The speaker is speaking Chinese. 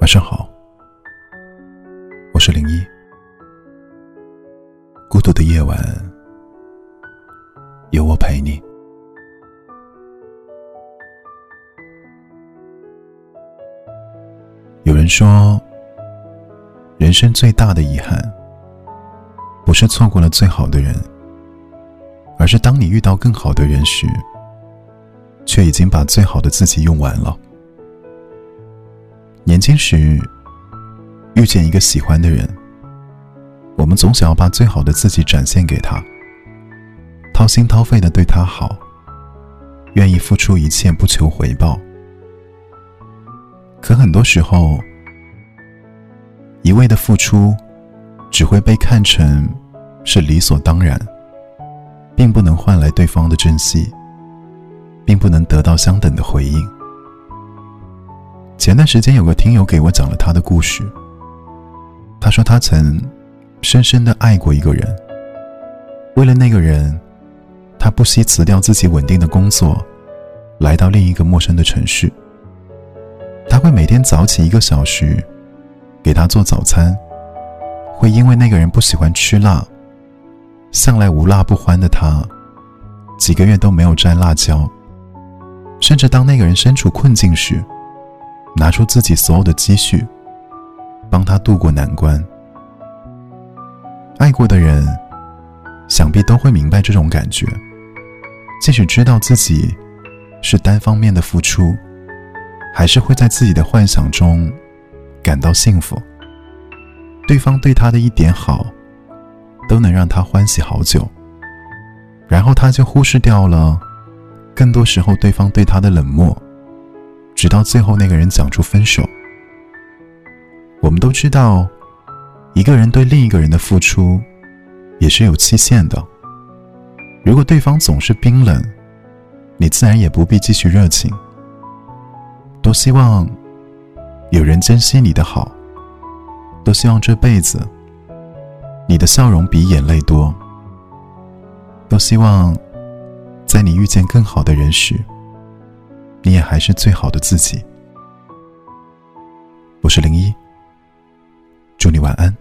晚上好，我是零一。孤独的夜晚，有我陪你。有人说，人生最大的遗憾，不是错过了最好的人，而是当你遇到更好的人时，却已经把最好的自己用完了。年轻时，遇见一个喜欢的人，我们总想要把最好的自己展现给他，掏心掏肺的对他好，愿意付出一切不求回报。可很多时候，一味的付出，只会被看成是理所当然，并不能换来对方的珍惜，并不能得到相等的回应。前段时间有个听友给我讲了他的故事。他说他曾深深的爱过一个人，为了那个人，他不惜辞掉自己稳定的工作，来到另一个陌生的城市。他会每天早起一个小时，给他做早餐。会因为那个人不喜欢吃辣，向来无辣不欢的他，几个月都没有沾辣椒。甚至当那个人身处困境时，拿出自己所有的积蓄，帮他渡过难关。爱过的人，想必都会明白这种感觉。即使知道自己是单方面的付出，还是会在自己的幻想中感到幸福。对方对他的一点好，都能让他欢喜好久。然后他就忽视掉了，更多时候对方对他的冷漠。直到最后，那个人讲出分手。我们都知道，一个人对另一个人的付出，也是有期限的。如果对方总是冰冷，你自然也不必继续热情。多希望有人珍惜你的好，多希望这辈子你的笑容比眼泪多，多希望在你遇见更好的人时。你也还是最好的自己。我是零一，祝你晚安。